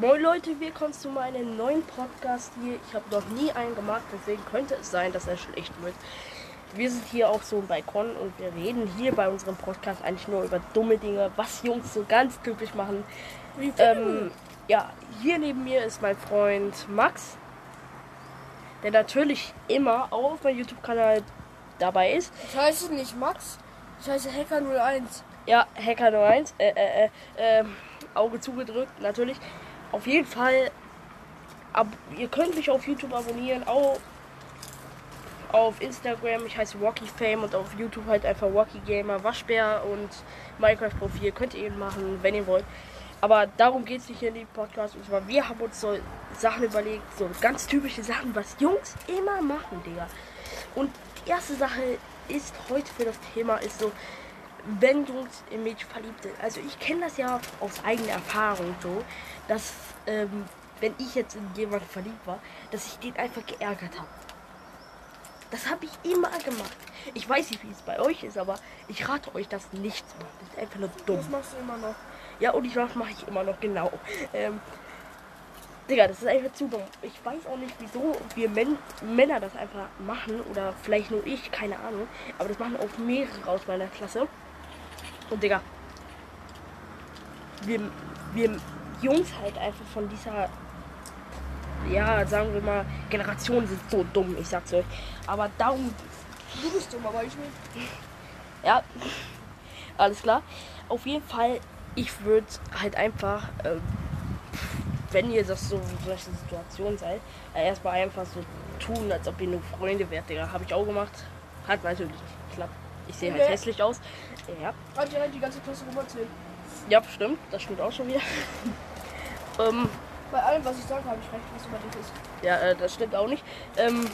Moin Leute, willkommen zu meinem neuen Podcast hier. Ich habe noch nie einen gemacht, deswegen könnte es sein, dass er schlecht wird. Wir sind hier auf so einem Balkon und wir reden hier bei unserem Podcast eigentlich nur über dumme Dinge, was Jungs so ganz typisch machen. Ähm, ja, hier neben mir ist mein Freund Max, der natürlich immer auch auf meinem YouTube-Kanal dabei ist. Ich heiße nicht Max, ich heiße Hacker01. Ja, Hacker 01, äh, äh, äh, ähm, Auge zugedrückt, natürlich. Auf jeden Fall, ab, ihr könnt mich auf YouTube abonnieren, auch auf Instagram, ich heiße Rocky Fame und auf YouTube halt einfach Rocky Gamer, Waschbär und Minecraft Profil könnt ihr eben machen, wenn ihr wollt. Aber darum geht es nicht hier in dem Podcast. Und zwar, wir haben uns so Sachen überlegt, so ganz typische Sachen, was Jungs immer machen, Digga. Und die erste Sache ist heute für das Thema ist so, wenn Jungs in Mädchen verliebt sind. Also ich kenne das ja aus eigener Erfahrung so, dass ähm, wenn ich jetzt in jemanden verliebt war, dass ich den einfach geärgert habe. Das habe ich immer gemacht. Ich weiß nicht, wie es bei euch ist, aber ich rate euch, das nicht zu machen. Das ist einfach nur dumm. Das machst du immer noch. Ja, und ich mache ich immer noch genau. Ähm, Digga, das ist einfach zu dumm. Ich weiß auch nicht, wieso wir Män Männer das einfach machen. Oder vielleicht nur ich, keine Ahnung. Aber das machen auch mehrere aus meiner Klasse. Und Digga, wir, wir Jungs halt einfach von dieser, ja, sagen wir mal, Generation sind so dumm, ich sag's euch. Aber darum, Du bist dumm, aber ich nicht. ja, alles klar. Auf jeden Fall, ich würde halt einfach, ähm, wenn ihr das so in solchen Situationen seid, äh, erstmal einfach so tun, als ob ihr nur Freunde wärt, Digga. Habe ich auch gemacht. Hat natürlich nicht geklappt. Ich sehe halt hässlich aus. Ja. Hat ja die ganze Klasse rum erzählt. Ja, stimmt. Das stimmt auch schon wieder. ähm, Bei allem, was ich sage, habe ich recht, was über dich ist. ja, äh, das stimmt auch nicht. Ähm,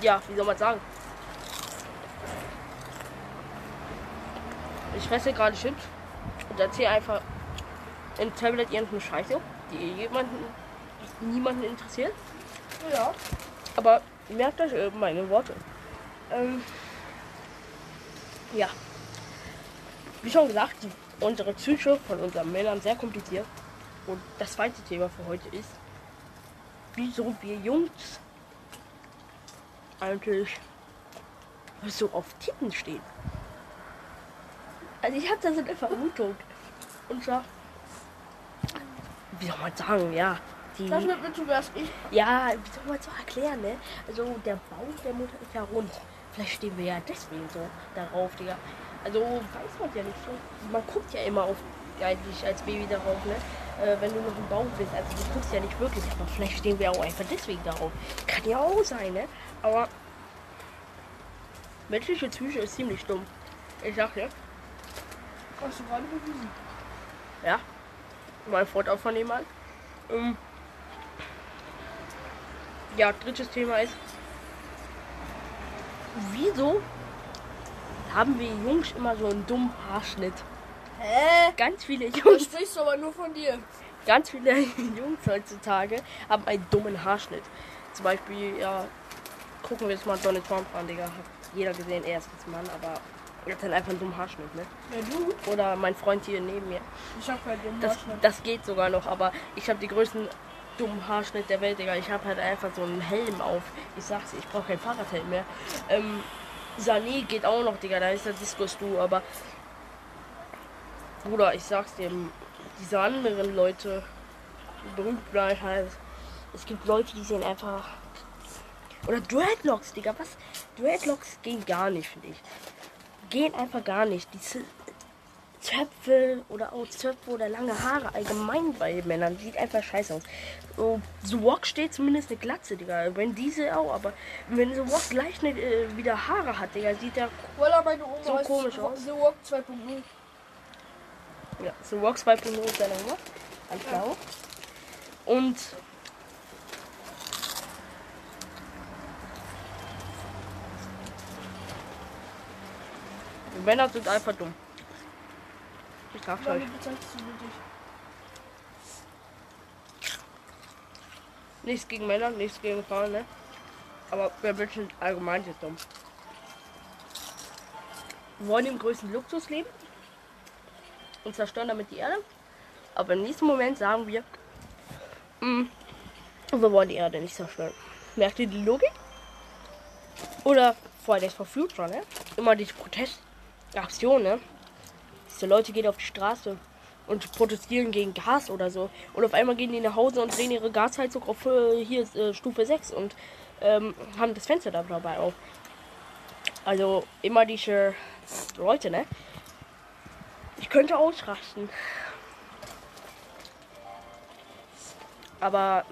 ja, wie soll man sagen? Ich fresse gerade Chips und erzähle einfach im Tablet irgendeine Scheiße, die jemanden, niemanden interessiert. Ja. Aber merkt euch äh, meine Worte. Ähm, ja. Wie schon gesagt, die, unsere Psyche von unseren Männern sehr kompliziert. Und das zweite Thema für heute ist, wieso wir Jungs eigentlich so auf Titten stehen. Also ich habe da so eine Vermutung. Und zwar, wie soll man sagen, ja, die... Das wird mir ich. Ja, wie soll man so erklären, ne? Also der Bauch der Mutter ist ja rund. Vielleicht stehen wir ja deswegen so darauf, Digga. Also weiß man ja nicht so. Man guckt ja immer auf eigentlich als Baby darauf, ne? Äh, wenn du noch im Bauch bist. Also du guckst ja nicht wirklich, aber vielleicht stehen wir auch einfach deswegen darauf. Kann ja auch sein, ne? Aber menschliche Psyche ist ziemlich dumm. Ich sag dir, Hast du gerade bewiesen. ja. Mein Freund auch von jemand. Ähm, ja, drittes Thema ist, wieso haben wir Jungs immer so einen dummen Haarschnitt? Hä? Ganz viele Du Jungs, sprichst aber nur von dir. ganz viele Jungs heutzutage haben einen dummen Haarschnitt. Zum Beispiel, ja, gucken wir jetzt mal Donald Trump an, Digga. Hat jeder gesehen, er ist jetzt Mann, aber er hat dann einfach einen dummen Haarschnitt, ne? Ja, du? Oder mein Freund hier neben mir. Ich hab halt den Das, Haarschnitt. das geht sogar noch, aber ich habe die größten dummen Haarschnitt der Welt, Digga. Ich habe halt einfach so einen Helm auf. Ich sag's, ich brauche keinen Fahrradhelm mehr. Ähm, Sané geht auch noch, Digga. Da ist der Diskus du, aber Bruder, ich sag's dir, diese anderen Leute, berühmt bleiben halt. Es gibt Leute, die sehen einfach. Oder Dreadlocks, Digga. Was? Dreadlocks gehen gar nicht, finde ich. Gehen einfach gar nicht. Diese Zöpfe oder auch Zöpfe oder lange Haare allgemein bei Männern sieht einfach scheiße aus. So, The Walk steht zumindest eine Glatze, Digga. Wenn diese auch, aber wenn The Walk gleich eine, äh, wieder Haare hat, Digga, sieht der Voila, meine Oma So komisch aus. The Walk 2.0. ja, The Walk 2.0 ist seine Nummer. Ganz klar. Und Männer sind einfach dumm. Ich sag's euch. Nichts gegen Männer, nichts gegen Frauen, ne? Aber wir Menschen allgemein sind dumm. Wir wollen im größten Luxus leben und zerstören damit die Erde. Aber im nächsten Moment sagen wir, "Mm, wir wollen die Erde nicht zerstören. Merkt ihr die Logik? Oder Fridays for Future, ne? Immer diese Protestaktion, ne? Diese Leute gehen auf die Straße und protestieren gegen Gas oder so. Und auf einmal gehen die nach Hause und drehen ihre Gasheizung auf äh, hier äh, Stufe 6 und ähm, haben das Fenster da dabei auf. Also immer diese Leute, ne? Ich könnte ausrasten. Aber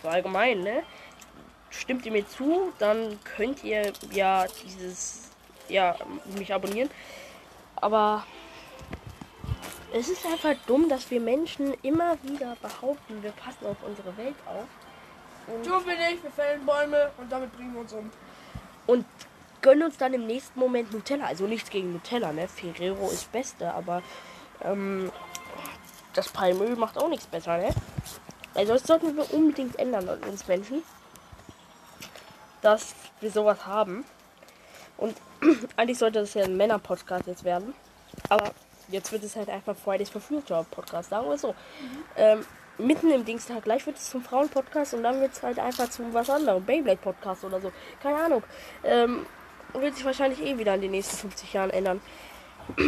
so allgemein, ne? Stimmt ihr mir zu, dann könnt ihr ja dieses, ja, mich abonnieren. Aber es ist einfach dumm, dass wir Menschen immer wieder behaupten, wir passen auf unsere Welt auf. Und, Tun wir nicht, wir fällen Bäume und damit bringen wir uns um. und gönnen uns dann im nächsten Moment Nutella. Also nichts gegen Nutella, ne? Ferrero ist Beste, aber ähm, das Palmöl macht auch nichts besser, ne? Also das sollten wir unbedingt ändern an uns Menschen. Dass wir sowas haben. Und eigentlich sollte das ja ein Männer-Podcast jetzt werden. Aber jetzt wird es halt einfach Fridays for Future Podcast, sagen wir so. Ähm, mitten im Dienstag, gleich wird es zum Frauen-Podcast und dann wird es halt einfach zum was anderem, Beyblade-Podcast oder so. Keine Ahnung. Ähm, wird sich wahrscheinlich eh wieder in den nächsten 50 Jahren ändern.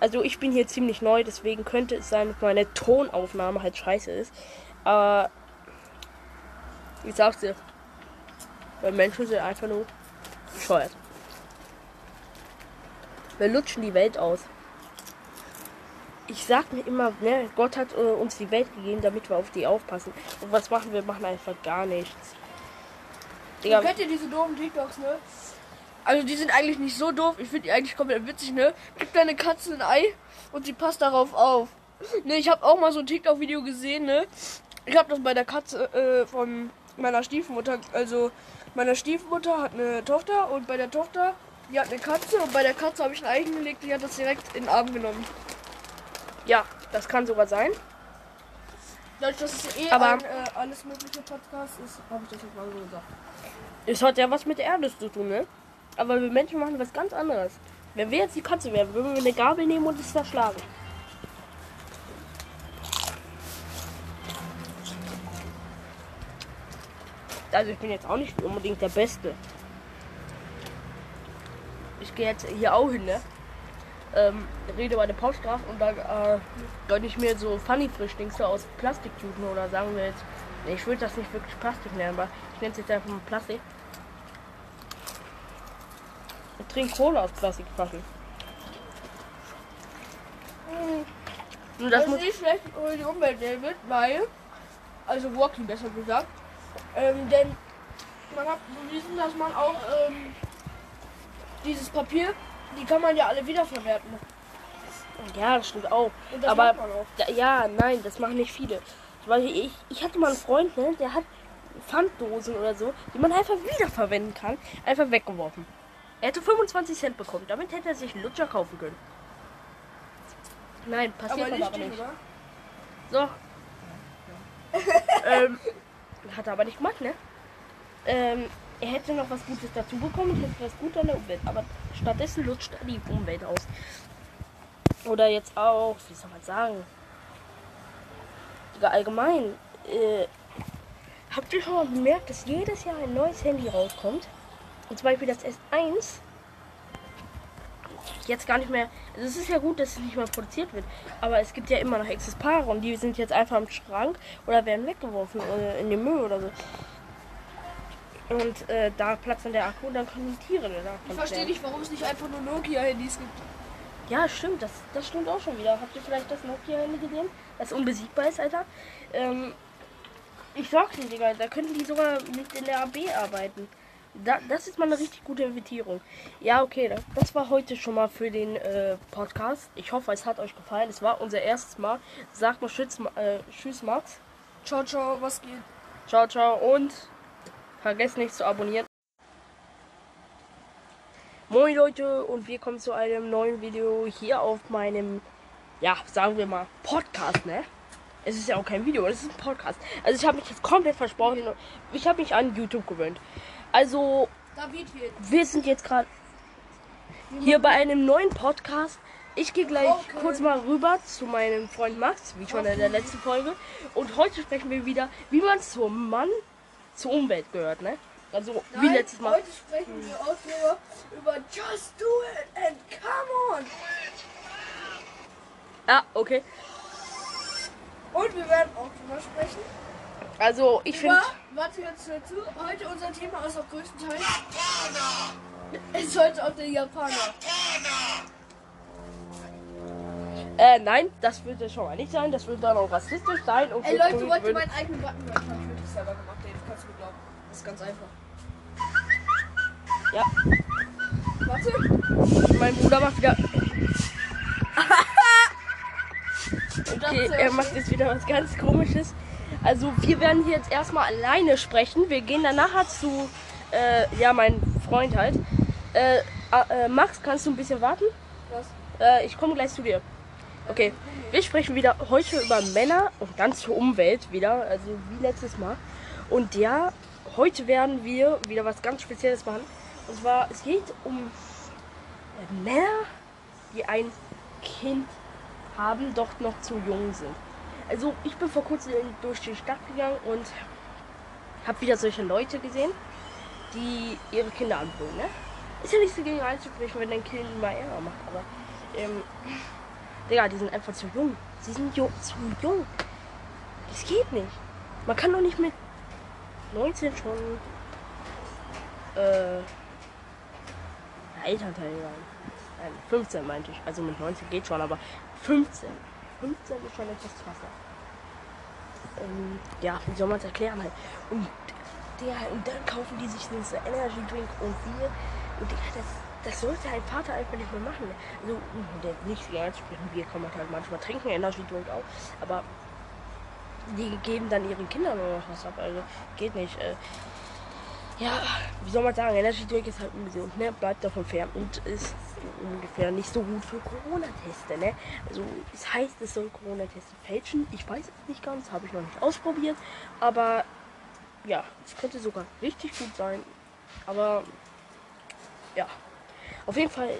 Also ich bin hier ziemlich neu, deswegen könnte es sein, dass meine Tonaufnahme halt scheiße ist. Aber ich sag's dir, weil Menschen sind einfach nur bescheuert. Wir lutschen die Welt aus. Ich sag mir immer, ne, Gott hat äh, uns die Welt gegeben, damit wir auf die aufpassen. Und was machen wir? Machen einfach gar nichts. Digga, Kennt ihr diese doofen TikToks, ne? Also die sind eigentlich nicht so doof. Ich finde die eigentlich komplett witzig, ne? Gib deine Katze ein Ei und sie passt darauf auf. Ne, ich habe auch mal so ein TikTok-Video gesehen, ne? Ich habe das bei der Katze äh, von meiner Stiefmutter. Also meine Stiefmutter hat eine Tochter und bei der Tochter, die hat eine Katze und bei der Katze habe ich ein Ei gelegt, die hat das direkt in den Arm genommen. Ja, das kann sogar sein. Dadurch, dass es eh Aber- ein äh, alles mögliche Podcast ist, habe ich das jetzt mal so gesagt. Es hat ja was mit der Erde zu tun, ne? Aber wir Menschen machen was ganz anderes. Wenn wir jetzt die Katze wären, würden wir eine Gabel nehmen und es zerschlagen. Also ich bin jetzt auch nicht unbedingt der Beste. Ich gehe jetzt hier auch hin, ne? Ähm, rede bei der Postgraf und da äh, gönne ich mir so Funny Frischdings aus Plastiktüten oder sagen wir jetzt, nee, ich würde das nicht wirklich Plastik nennen, aber ich nenne es jetzt einfach mal Plastik. Und trinke Cola aus Plastikflaschen. Und das Das, muss ist nicht schlecht für die Umwelt, David, weil, also Walkie besser gesagt, ähm, denn man hat bewiesen, dass man auch ähm, dieses Papier, die kann man ja alle wiederverwerten. Ja, das stimmt auch. Das Aber auch. da, ja, nein, das machen nicht viele. Weil ich, ich hatte mal einen Freund, ne, der hat Pfanddosen oder so, die man einfach wiederverwenden kann, einfach weggeworfen. Er hätte 25 Cent bekommen. Damit hätte er sich einen Lutscher kaufen können. Nein, passiert aber, aber die, nicht. So. ähm, hat er aber nicht gemacht, ne? Ähm, er hätte noch was Gutes dazu bekommen und hätte was Gutes an der Umwelt. Aber stattdessen lutscht er die Umwelt aus. Oder jetzt auch, wie soll man sagen? Sogar allgemein. Äh, habt ihr schon mal bemerkt, dass jedes Jahr ein neues Handy rauskommt? Und zum Beispiel das S1 jetzt gar nicht mehr. Also es ist ja gut, dass es nicht mehr produziert wird. Aber es gibt ja immer noch Exemplare und die sind jetzt einfach im Schrank oder werden weggeworfen oder in den Müll oder so. Und äh, da platzt dann der Akku und dann können die Tiere da. Ich verstehe nicht, warum es nicht einfach nur Nokia-Handys gibt. Ja, stimmt, das, das stimmt auch schon wieder. Habt ihr vielleicht das Nokia-Handy gesehen? Das unbesiegbar ist, Alter. Ähm, ich sag dir, Digga, da könnten die sogar mit in der AB arbeiten. Da, das ist mal eine richtig gute Invitierung. Ja, okay, das, war heute schon mal für den äh, Podcast. Ich hoffe, es hat euch gefallen. Es war unser erstes Mal. Sagt mal Tschüss, Ma- äh, Tschüss Max. Ciao, ciao, was geht? Ciao, ciao und vergesst nicht zu abonnieren. Moin Leute und wir kommen zu einem neuen Video hier auf meinem, ja, sagen wir mal, Podcast, ne? Es ist ja auch kein Video, es ist ein Podcast. Also ich habe mich jetzt komplett versprochen. Ich habe mich an YouTube gewöhnt. Also wir sind jetzt gerade hier bei einem neuen Podcast ich gehe gleich Okay. kurz mal rüber zu meinem Freund Max, wie schon in der letzten Folge. Und heute sprechen wir wieder, wie man zum Mann zur Umwelt gehört, ne? Also wie Nein, letztes Mal. Heute sprechen wir auch nur über Just Do It and Come On. Ja, okay. Und wir werden auch drüber sprechen. Also ich finde, warte jetzt hör zu, heute unser Thema ist auch größtenteils. Ist heute auch der Japaner. äh, nein, das wird es schon mal nicht sein. Das wird dann auch rassistisch sein. Und Ey Leute, wollt ihr meinen eigenen Button machen? Ich würde es selber gemacht, Das ist ganz einfach. Ja, Warte. mein Bruder macht wieder. Okay, er macht jetzt wieder was ganz komisches. Also wir werden hier jetzt erstmal alleine sprechen. Wir gehen dann nachher zu, äh, ja, mein Freund halt. Äh, äh, Max, kannst du ein bisschen warten? Was? Äh, ich komme gleich zu dir. Okay, wir sprechen wieder heute über Männer und zur Umwelt wieder, also wie letztes Mal. Und ja, heute werden wir wieder was ganz Spezielles machen. Und zwar, es geht um äh, Männer, die ein Kind haben, doch noch zu jung sind. Also ich bin vor kurzem durch die Stadt gegangen und habe wieder solche Leute gesehen, die ihre Kinder anbrüllen. Ne? Ist ja nicht so gegen einzusprechen, wenn dein Kind mal Ärger macht, aber ähm, Digga, die sind einfach zu jung. Sie sind ju zu jung. Das geht nicht. Man kann doch nicht mit 19 schon äh, Elternteil sein. Nein, 15 meinte ich. Also mit 19 geht schon, aber 15. 15 ist schon etwas krasser. Ähm, ja, wie soll man es erklären halt? Und, der, und dann kaufen die sich so Energy Drink und Bier. Und Digga, das, das sollte ein Vater einfach nicht mehr machen. Also, der nicht ansprechen, Bier kann man halt manchmal trinken, Energy Drink auch. Aber die geben dann ihren Kindern noch was ab. Also, geht nicht. Äh, ja, wie soll man sagen, Energy Drink ist halt ungesund, ne? Bleibt davon fern und ist ungefähr nicht so gut für Corona-Teste, ne? Also es heißt, es soll Corona-Teste fälschen. Ich weiß es nicht ganz, habe ich noch nicht ausprobiert. Aber ja, es könnte sogar richtig gut sein. Aber ja, auf jeden Fall,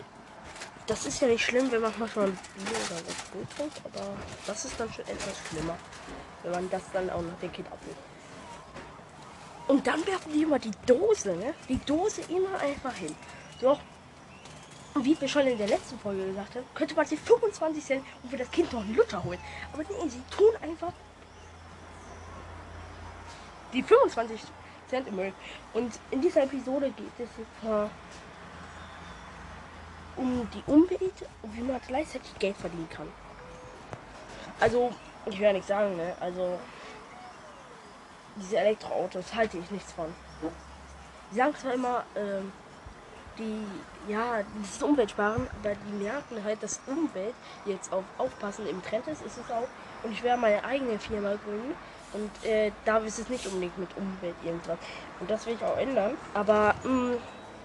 das ist ja nicht schlimm, wenn man manchmal ein Bier oder was gut trinkt, aber das ist dann schon etwas schlimmer, wenn man das dann auch noch dem Kind abnimmt. Und dann werfen die immer die Dose, ne? Die Dose immer einfach hin. Doch, wie wir schon in der letzten Folge gesagt haben, könnte man sich 25 Cent und für das Kind noch einen Luther holen. Aber nee, sie tun einfach die 25 Cent im Müll. Und in dieser Episode geht es jetzt um die Umwelt und wie man gleichzeitig Geld verdienen kann. Also, ich will ja nicht sagen, ne? Also, diese Elektroautos halte ich nichts von. Die sagen zwar immer, ähm, die, ja, ist Umweltsparen, aber die merken halt, dass Umwelt jetzt auf Aufpassen im Trend ist, ist es auch. Und ich werde meine eigene Firma gründen. Und äh, da ist es nicht unbedingt mit Umwelt irgendwas. Und das will ich auch ändern. Aber, mh,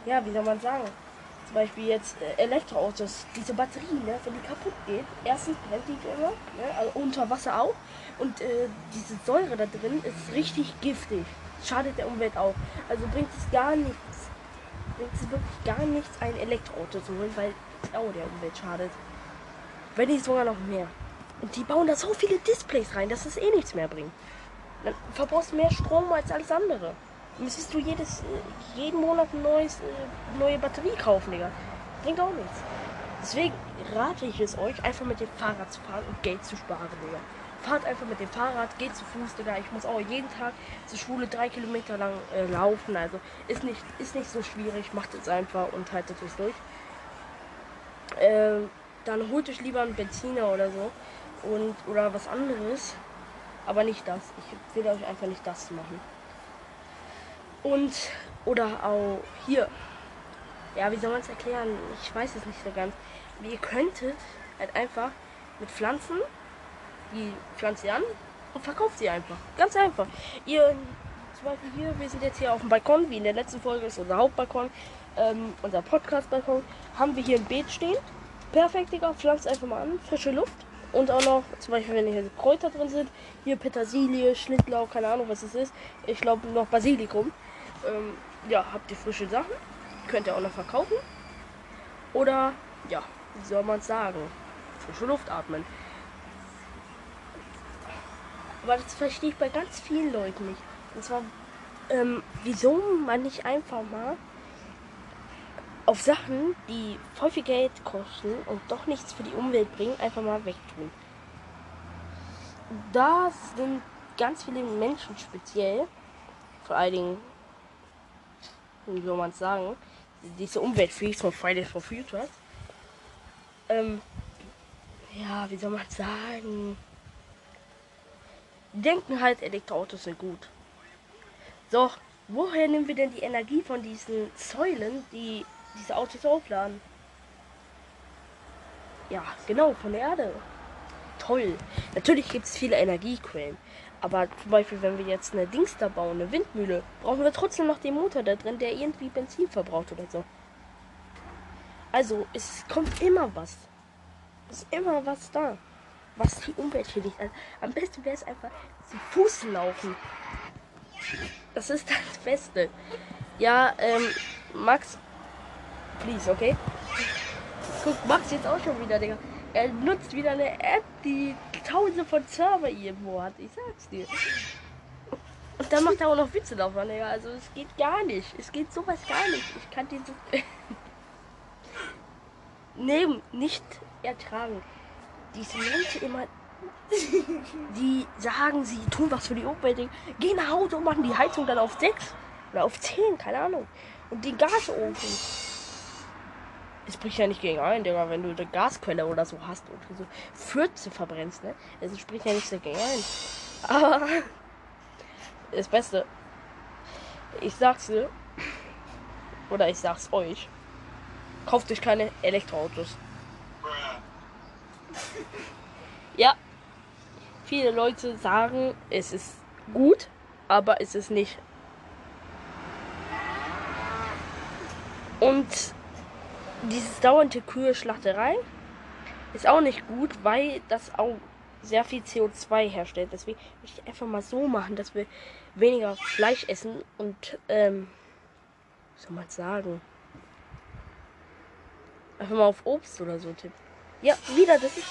ja, wie soll man sagen? Zum Beispiel jetzt äh, Elektroautos, diese Batterie, ne, wenn die kaputt geht, erstens brennt die immer, ne, also unter Wasser auch. Und äh, diese Säure da drin ist richtig giftig. Schadet der Umwelt auch. Also bringt es gar nichts. Bringt es wirklich gar nichts, ein Elektroauto zu holen, weil auch der Umwelt schadet. Wenn nicht sogar noch mehr. Und die bauen da so viele Displays rein, dass es eh nichts mehr bringt. Dann verbrauchst du mehr Strom als alles andere. Müsstest du jedes, jeden Monat neues, äh, neue Batterie kaufen, Digga. Bringt auch nichts. Deswegen rate ich es euch, einfach mit dem Fahrrad zu fahren und Geld zu sparen, Digga. Fahrt einfach mit dem Fahrrad, geht zu Fuß, Digga. Ich muss auch jeden Tag zur Schule drei Kilometer lang äh, laufen. Also ist nicht, ist nicht so schwierig. Macht es einfach und haltet es durch. Ähm, dann holt euch lieber einen Benziner oder so. Und, oder was anderes. Aber nicht das. Ich will euch einfach nicht das machen. Und, oder auch hier. Ja, wie soll man es erklären? Ich weiß es nicht so ganz. Ihr könntet halt einfach mit Pflanzen, die pflanzt ihr an und verkauft sie einfach. Ganz einfach. Ihr, zum Beispiel hier, wir sind jetzt hier auf dem Balkon, wie in der letzten Folge ist unser Hauptbalkon, ähm, unser Podcast-Balkon, haben wir hier ein Beet stehen. Perfekt, Digga, pflanzt einfach mal an, frische Luft. Und auch noch, zum Beispiel, wenn hier Kräuter drin sind, hier Petersilie, Schnittlauch, keine Ahnung, was es ist. Ich glaube noch Basilikum. Ähm, ja, habt ihr frische Sachen. Könnt ihr auch noch verkaufen. Oder, ja, wie soll man es sagen? frische Luft atmen. Aber das verstehe ich bei ganz vielen Leuten nicht. Und zwar, ähm, wieso man nicht einfach mal auf Sachen, die voll viel Geld kosten und doch nichts für die Umwelt bringen, einfach mal wegtun. Da sind ganz viele Menschen speziell, vor allen Dingen, wie soll man es sagen, diese Umweltfreaks von Fridays for Future. Ähm, ja, wie soll man sagen? Die denken halt, Elektroautos sind gut. So, woher nehmen wir denn die Energie von diesen Säulen, die diese Autos aufladen? Ja, genau, von der Erde. Toll. Natürlich gibt es viele Energiequellen. Aber zum Beispiel, wenn wir jetzt eine Dings da bauen, eine Windmühle, brauchen wir trotzdem noch den Motor da drin, der irgendwie Benzin verbraucht oder so. Also, es kommt immer was. Es ist immer was da. Was die Umwelt schädigt. Also, am besten wäre es einfach zu Fuß laufen. Das ist das Beste. Ja, ähm, Max, please, okay? Guck, Max jetzt auch schon wieder, Digga. Er nutzt wieder eine App, die tausende von Server irgendwo hat. Ich sag's dir. Und dann macht er auch noch Witze davon, Digga. Also es geht gar nicht. Es geht sowas gar nicht. Ich kann den so. Nehmen, nicht ertragen. Diese Leute immer. Die sagen, sie tun was für die Umwelt. Gehen nach Hause und machen die Heizung dann auf 6 oder auf 10, keine Ahnung. Und den Gasofen es bricht ja nicht gegen ein, Digga, wenn du eine Gasquelle oder so hast und so Fürze verbrennst, ne? Es spricht ja nicht dagegen ein. Aber das Beste, ich sag's dir, oder ich sag's euch, kauft euch keine Elektroautos. Ja, viele Leute sagen, es ist gut, aber es ist nicht. Und dieses dauernde Kühe-Schlachterei ist auch nicht gut, weil das auch sehr viel CO2 herstellt. Deswegen möchte ich einfach mal so machen, dass wir weniger Fleisch essen und, ähm, was soll man sagen? Einfach mal auf Obst oder so tippen. Ja, wieder, das ist,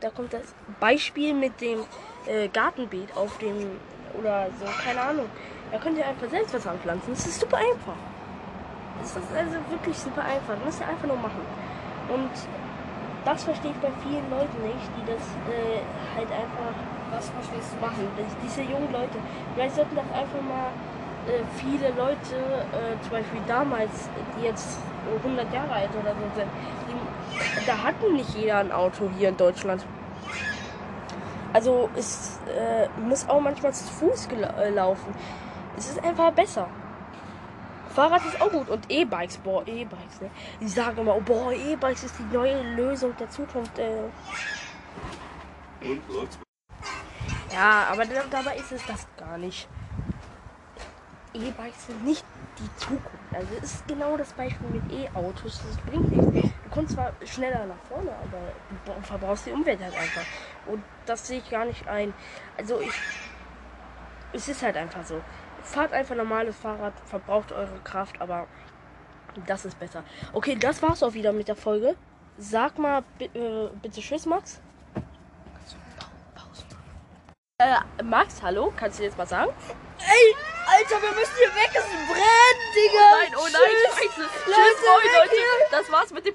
da kommt das Beispiel mit dem äh, Gartenbeet auf dem, oder so, keine Ahnung. Da könnt ihr einfach selbst was anpflanzen. Das ist super einfach. Das ist also wirklich super einfach. Müsst ihr einfach nur machen. Und das verstehe ich bei vielen Leuten nicht, die das äh, halt einfach Was verstehst du? machen. Diese jungen Leute. Vielleicht sollten das einfach mal äh, viele Leute, äh, zum Beispiel damals, die jetzt 100 Jahre alt oder so sind, die, da hatten nicht jeder ein Auto hier in Deutschland. Also es äh, muss auch manchmal zu Fuß gela- äh, laufen. Es ist einfach besser. Fahrrad ist auch gut und E-Bikes, boah, E-Bikes, ne? Die sagen immer, oh, boah, E-Bikes ist die neue Lösung der Zukunft. Äh. Ja, aber da- dabei ist es das gar nicht. E-Bikes sind nicht die Zukunft. Also es ist genau das Beispiel mit E-Autos. Das bringt nichts. Du kommst zwar schneller nach vorne, aber du bra- verbrauchst die Umwelt halt einfach. Und das sehe ich gar nicht ein. Also ich. Es ist halt einfach so. Fahrt einfach normales Fahrrad, verbraucht eure Kraft, aber das ist besser. Okay, das war's auch wieder mit der Folge. Sag mal äh, bitte Tschüss, Max. Äh, Max, hallo, kannst du jetzt mal sagen? Ey, Alter, wir müssen hier weg, es brennt, Digga. oh nein, Tschüss. scheiße. Leute, Tschüss, moin, weg Leute. hier. Das war's mit dem Podcast.